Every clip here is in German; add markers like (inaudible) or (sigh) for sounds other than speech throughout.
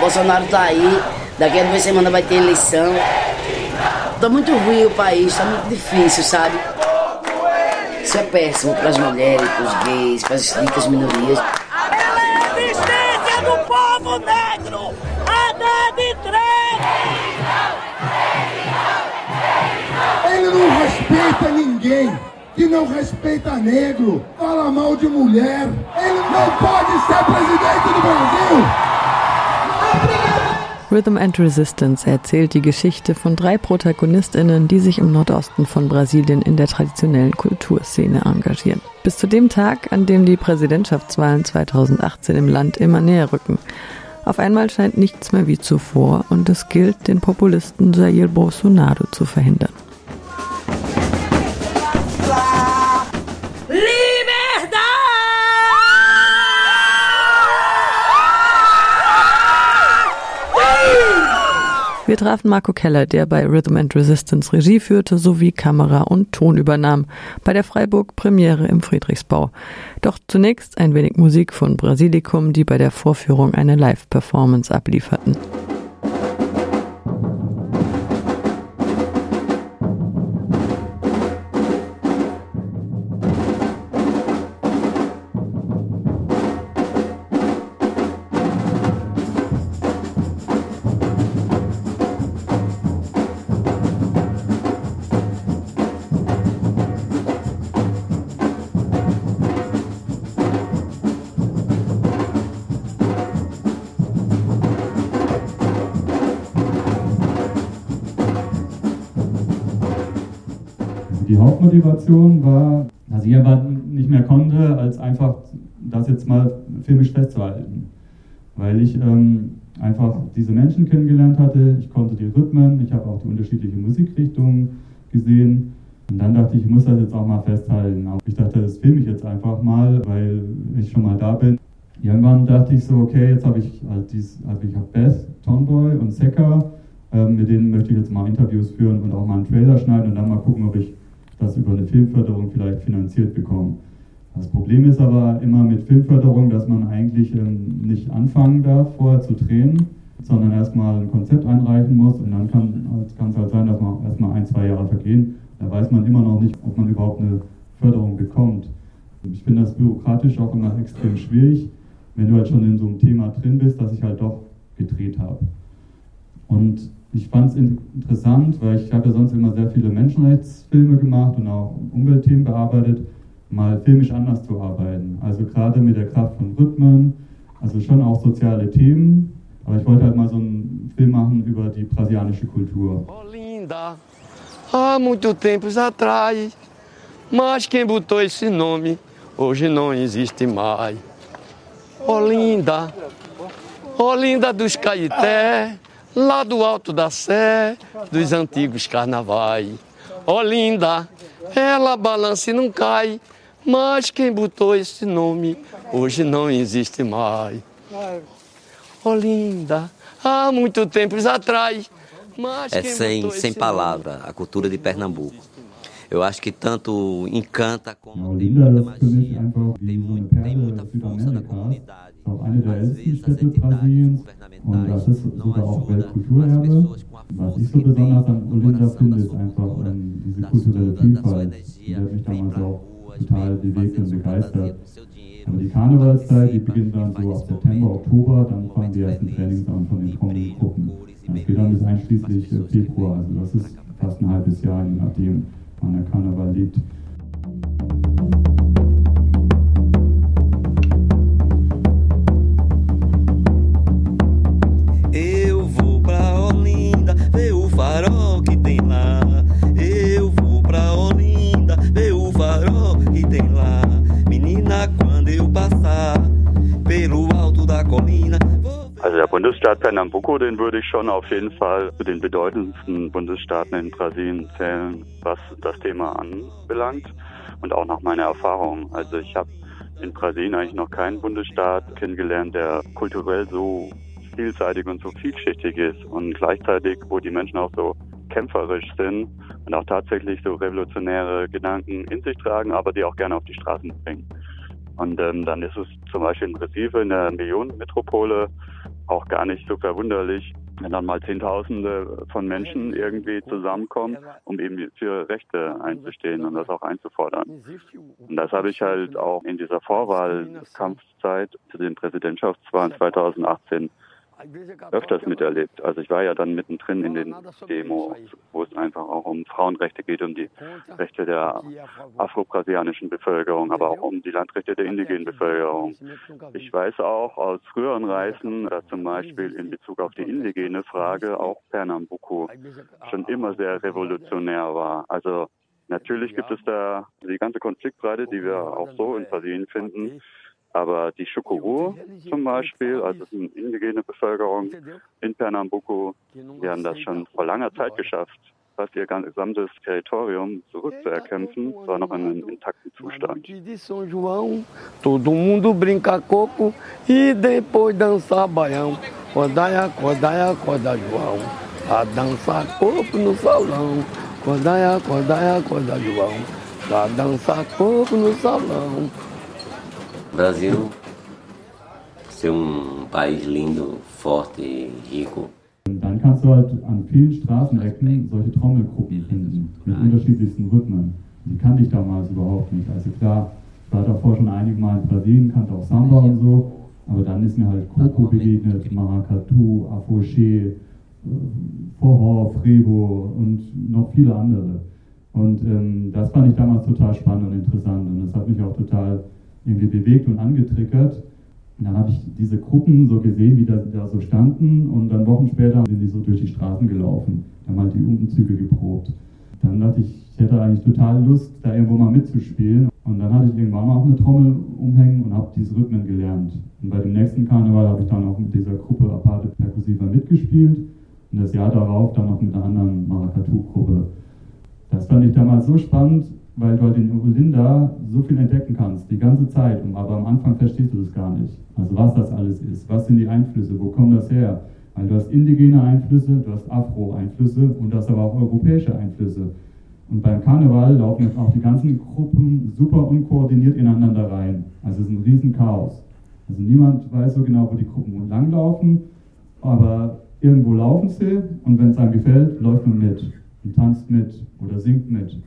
Bolsonaro tá aí, daqui a duas semanas vai ter eleição. Tá muito ruim o país, tá muito difícil, sabe? Isso é péssimo para as mulheres, para os gays, para as ditas minorias. A existência do povo negro! A de trem! Ele não respeita ninguém que não respeita negro, fala mal de mulher. Ele não pode ser presidente do Brasil! Rhythm and Resistance erzählt die Geschichte von drei Protagonistinnen, die sich im Nordosten von Brasilien in der traditionellen Kulturszene engagieren. Bis zu dem Tag, an dem die Präsidentschaftswahlen 2018 im Land immer näher rücken. Auf einmal scheint nichts mehr wie zuvor und es gilt, den Populisten Jair Bolsonaro zu verhindern. Trafen Marco Keller, der bei Rhythm and Resistance Regie führte sowie Kamera und Ton übernahm, bei der Freiburg Premiere im Friedrichsbau. Doch zunächst ein wenig Musik von Brasilikum, die bei der Vorführung eine Live-Performance ablieferten. Die Hauptmotivation war, dass ich aber nicht mehr konnte, als einfach das jetzt mal filmisch festzuhalten. Weil ich ähm, einfach diese Menschen kennengelernt hatte, ich konnte die Rhythmen, ich habe auch die unterschiedlichen Musikrichtungen gesehen. Und dann dachte ich, ich muss das jetzt auch mal festhalten. Ich dachte, das filme ich jetzt einfach mal, weil ich schon mal da bin. Irgendwann dachte ich so, okay, jetzt habe ich halt dies, also ich habe Beth, Tomboy und Secker, ähm, mit denen möchte ich jetzt mal Interviews führen und auch mal einen Trailer schneiden und dann mal gucken, ob ich das über eine Filmförderung vielleicht finanziert bekommen. Das Problem ist aber immer mit Filmförderung, dass man eigentlich ähm, nicht anfangen darf, vorher zu drehen, sondern erstmal ein Konzept einreichen muss und dann kann es halt sein, dass man erstmal ein, zwei Jahre vergehen. Da weiß man immer noch nicht, ob man überhaupt eine Förderung bekommt. Ich finde das bürokratisch auch immer extrem schwierig, wenn du halt schon in so einem Thema drin bist, dass ich halt doch gedreht habe. Und ich fand es interessant, weil ich habe ja sonst immer sehr viele Menschenrechtsfilme gemacht und auch Umweltthemen bearbeitet, mal filmisch anders zu arbeiten. Also gerade mit der Kraft von Rhythmen, also schon auch soziale Themen. Aber ich wollte halt mal so einen Film machen über die brasilianische Kultur. Olinda, há muito tempos atrás, mas quem botou esse nome hoje não existe mais. Olinda, Olinda dos Caeté. Lá do alto da Sé, dos antigos carnavais. Olinda, ela balança e não cai, mas quem botou esse nome hoje não existe mais. Olinda, há muito tempos atrás. Mas é sem, sem palavra a cultura de Pernambuco. Eu acho que tanto encanta como tem muita magia, tem, muito, tem muita força da comunidade. Auch eine der ältesten Städte Brasiliens und das ist sogar auch Weltkulturerbe. Was ich so besonders an Olinda finde, ist einfach ähm, diese kulturelle Vielfalt. Die hat mich damals auch total bewegt und begeistert. Aber die Karnevalszeit, die beginnt dann so ab September, Oktober, dann fangen die ersten Trainings an von den kommenden Gruppen. Das geht dann bis einschließlich äh, Februar, also das ist fast ein halbes Jahr, je nachdem wann der Karneval liegt. Bundesstaat Pernambuco, den würde ich schon auf jeden Fall zu den bedeutendsten Bundesstaaten in Brasilien zählen, was das Thema anbelangt und auch nach meiner Erfahrung. Also ich habe in Brasilien eigentlich noch keinen Bundesstaat kennengelernt, der kulturell so vielseitig und so vielschichtig ist und gleichzeitig, wo die Menschen auch so kämpferisch sind und auch tatsächlich so revolutionäre Gedanken in sich tragen, aber die auch gerne auf die Straßen bringen. Und ähm, dann ist es zum Beispiel in Recife, in der Millionenmetropole, auch gar nicht so verwunderlich, wenn dann mal Zehntausende von Menschen irgendwie zusammenkommen, um eben für Rechte einzustehen und das auch einzufordern. Und das habe ich halt auch in dieser Vorwahlkampfzeit zu den Präsidentschaftswahlen 2018 öfters miterlebt. Also ich war ja dann mittendrin in den Demos, wo es einfach auch um Frauenrechte geht, um die Rechte der afro-brasilianischen Bevölkerung, aber auch um die Landrechte der indigenen Bevölkerung. Ich weiß auch aus früheren Reisen, dass zum Beispiel in Bezug auf die indigene Frage auch Pernambuco schon immer sehr revolutionär war. Also Natürlich gibt es da die ganze Konfliktbreite, die wir auch so in Brasilien finden. Aber die Chukuru zum Beispiel, also eine indigene Bevölkerung in Pernambuco, die haben das schon vor langer Zeit geschafft, fast ihr gesamtes Territorium zurückzuerkämpfen, zwar noch in einem intakten Zustand. Todo mundo brinca coco e depois dança baião. Codaia, codaia, coda João. A dança coco no salão. Codaia, codaia, coda João. A dança coco no salão. Brasil ser um país lindo, forte, rico. Dann kannst du halt an vielen Straßenecken solche Trommelgruppen finden, mit unterschiedlichsten Rhythmen. Die kannte ich damals überhaupt nicht. Also klar, ich war davor schon einige Mal in Brasilien, kannte auch Samba und so, aber dann ist mir halt Coco begegnet, Maracatu, Afoché, äh, Forró, Frevo und noch viele andere. Und ähm, das fand ich damals total spannend und interessant und das hat mich auch total irgendwie bewegt und angetriggert. Und dann habe ich diese Gruppen so gesehen, wie da, da, so standen und dann Wochen später sind die so durch die Straßen gelaufen, haben halt die Umzüge geprobt. Dann dachte ich, ich hätte eigentlich total Lust, da irgendwo mal mitzuspielen. Und dann hatte ich irgendwann mal auch eine Trommel umhängen und habe diese Rhythmen gelernt. Und bei dem nächsten Karneval habe ich dann auch mit dieser Gruppe Aparte Percussiva mitgespielt und das Jahr darauf dann noch mit einer anderen Maracatu-Gruppe. Das fand ich damals so spannend, weil du halt in Olinda so viel entdecken kannst, die ganze Zeit, aber am Anfang verstehst du das gar nicht. Also was das alles ist, was sind die Einflüsse, wo kommt das her? Weil du hast indigene Einflüsse, du hast Afro-Einflüsse und du hast aber auch europäische Einflüsse. Und beim Karneval laufen jetzt auch die ganzen Gruppen super unkoordiniert ineinander rein. Also es ist ein riesen Chaos. Also niemand weiß so genau, wo die Gruppen langlaufen, aber irgendwo laufen sie und wenn es einem gefällt, läuft man mit und tanzt mit oder singt mit.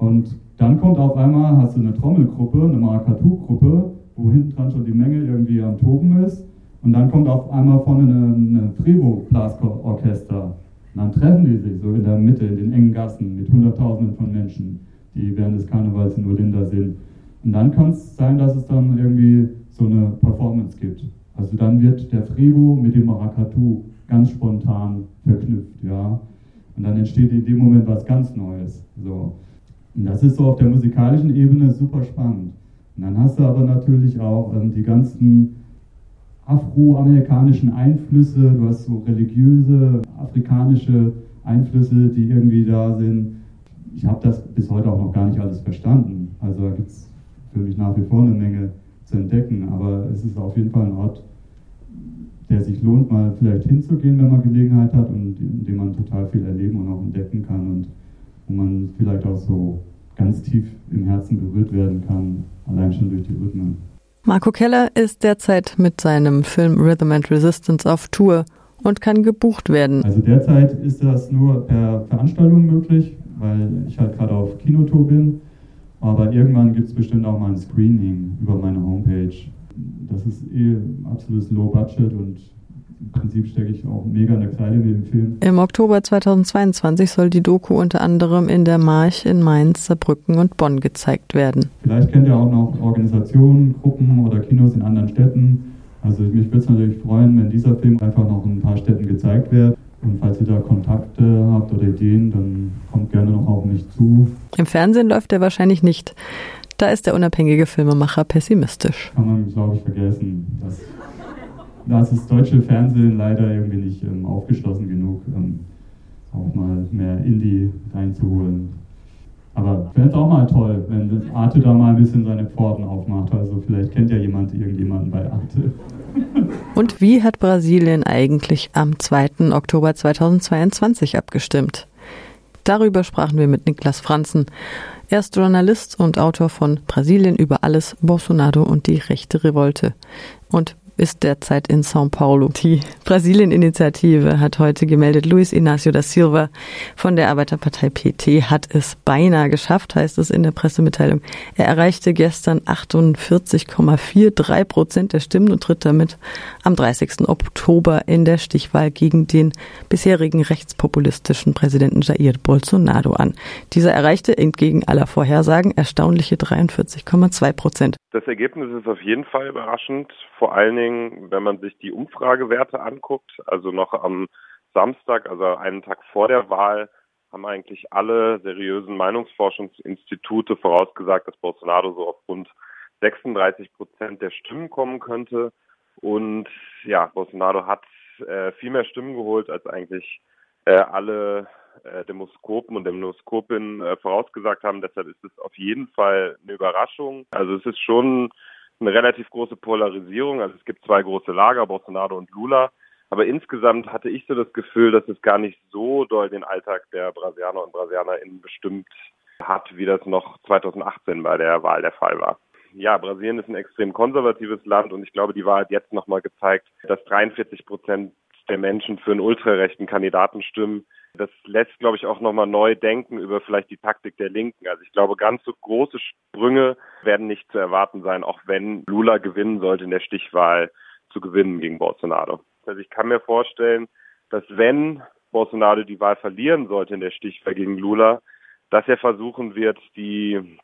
Und dann kommt auf einmal, hast du eine Trommelgruppe, eine Maracatu-Gruppe, wo hinten dran schon die Menge irgendwie am Toben ist. Und dann kommt auf einmal vorne eine Frevo-Blasorchester. Und dann treffen die sich so in der Mitte, in den engen Gassen mit Hunderttausenden von Menschen, die während des Karnevals in Olinda sind. Und dann kann es sein, dass es dann irgendwie so eine Performance gibt. Also dann wird der Frevo mit dem Maracatu ganz spontan verknüpft, ja. Und dann entsteht in dem Moment was ganz Neues. So. Und das ist so auf der musikalischen Ebene super spannend. Und dann hast du aber natürlich auch ähm, die ganzen afroamerikanischen Einflüsse, du hast so religiöse afrikanische Einflüsse, die irgendwie da sind. Ich habe das bis heute auch noch gar nicht alles verstanden. Also da gibt es für mich nach wie vor eine Menge zu entdecken, aber es ist auf jeden Fall ein Ort, der sich lohnt, mal vielleicht hinzugehen, wenn man Gelegenheit hat und in dem man total viel erleben und auch entdecken kann und wo man vielleicht auch so ganz tief im Herzen berührt werden kann, allein schon durch die Rhythmen. Marco Keller ist derzeit mit seinem Film Rhythm and Resistance auf Tour und kann gebucht werden. Also derzeit ist das nur per Veranstaltung möglich, weil ich halt gerade auf Kinotour bin. Aber irgendwann gibt es bestimmt auch mal ein Screening über meine Homepage. Das ist eh absolutes Low Budget und im Prinzip stecke ich auch mega in der Kreide mit dem Film. Im Oktober 2022 soll die Doku unter anderem in der March in Mainz, Saarbrücken und Bonn gezeigt werden. Vielleicht kennt ihr auch noch Organisationen, Gruppen oder Kinos in anderen Städten. Also mich würde es natürlich freuen, wenn dieser Film einfach noch in ein paar Städten gezeigt wird. Und falls ihr da Kontakte habt oder Ideen, dann kommt gerne noch auf mich zu. Im Fernsehen läuft er wahrscheinlich nicht. Da ist der unabhängige Filmemacher pessimistisch. Kann man, glaube ich, vergessen. Das da ist das deutsche Fernsehen leider irgendwie nicht ähm, aufgeschlossen genug, ähm, auch mal mehr Indie reinzuholen. Aber wäre es auch mal toll, wenn Arte da mal ein bisschen seine Pforten aufmacht. Also vielleicht kennt ja jemand irgendjemanden bei Arte. (laughs) Und wie hat Brasilien eigentlich am 2. Oktober 2022 abgestimmt? Darüber sprachen wir mit Niklas Franzen. Er ist Journalist und Autor von Brasilien über alles, Bolsonaro und die rechte Revolte. Und ist derzeit in São Paulo. Die Brasilien-Initiative hat heute gemeldet, Luis Inácio da Silva von der Arbeiterpartei PT hat es beinahe geschafft, heißt es in der Pressemitteilung. Er erreichte gestern 48,43 Prozent der Stimmen und tritt damit am 30. Oktober in der Stichwahl gegen den bisherigen rechtspopulistischen Präsidenten Jair Bolsonaro an. Dieser erreichte entgegen aller Vorhersagen erstaunliche 43,2 Prozent. Das Ergebnis ist auf jeden Fall überraschend, vor allen Dingen, wenn man sich die Umfragewerte anguckt. Also noch am Samstag, also einen Tag vor der Wahl, haben eigentlich alle seriösen Meinungsforschungsinstitute vorausgesagt, dass Bolsonaro so auf rund 36 Prozent der Stimmen kommen könnte. Und ja, Bolsonaro hat äh, viel mehr Stimmen geholt, als eigentlich äh, alle äh, Demoskopen und Demoskopinnen äh, vorausgesagt haben. Deshalb ist es auf jeden Fall eine Überraschung. Also es ist schon eine relativ große Polarisierung. Also es gibt zwei große Lager, Bolsonaro und Lula. Aber insgesamt hatte ich so das Gefühl, dass es gar nicht so doll den Alltag der Brasilianer und BrasilianerInnen bestimmt hat, wie das noch 2018 bei der Wahl der Fall war. Ja, Brasilien ist ein extrem konservatives Land und ich glaube, die Wahl hat jetzt nochmal gezeigt, dass 43 Prozent der Menschen für einen ultrarechten Kandidaten stimmen. Das lässt, glaube ich, auch nochmal neu denken über vielleicht die Taktik der Linken. Also ich glaube, ganz so große Sprünge werden nicht zu erwarten sein, auch wenn Lula gewinnen sollte in der Stichwahl zu gewinnen gegen Bolsonaro. Also ich kann mir vorstellen, dass wenn Bolsonaro die Wahl verlieren sollte in der Stichwahl gegen Lula, dass er versuchen wird, die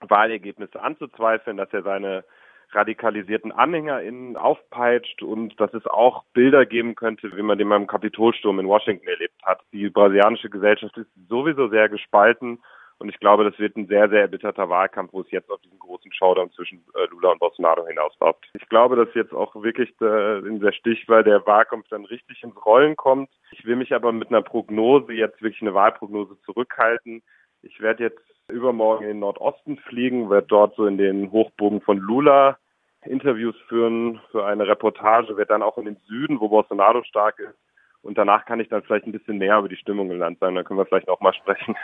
Wahlergebnisse anzuzweifeln, dass er seine radikalisierten AnhängerInnen aufpeitscht und dass es auch Bilder geben könnte, wie man den beim Kapitolsturm in Washington erlebt hat. Die brasilianische Gesellschaft ist sowieso sehr gespalten und ich glaube, das wird ein sehr, sehr erbitterter Wahlkampf, wo es jetzt auf diesen großen Showdown zwischen äh, Lula und Bolsonaro hinausläuft. Ich glaube, dass jetzt auch wirklich äh, in der Stichwahl der Wahlkampf dann richtig ins Rollen kommt. Ich will mich aber mit einer Prognose, jetzt wirklich eine Wahlprognose zurückhalten. Ich werde jetzt übermorgen in den Nordosten fliegen, werde dort so in den Hochbogen von Lula Interviews führen für eine Reportage, werde dann auch in den Süden, wo Bolsonaro stark ist. Und danach kann ich dann vielleicht ein bisschen mehr über die Stimmung im Land sagen. Dann können wir vielleicht auch mal sprechen.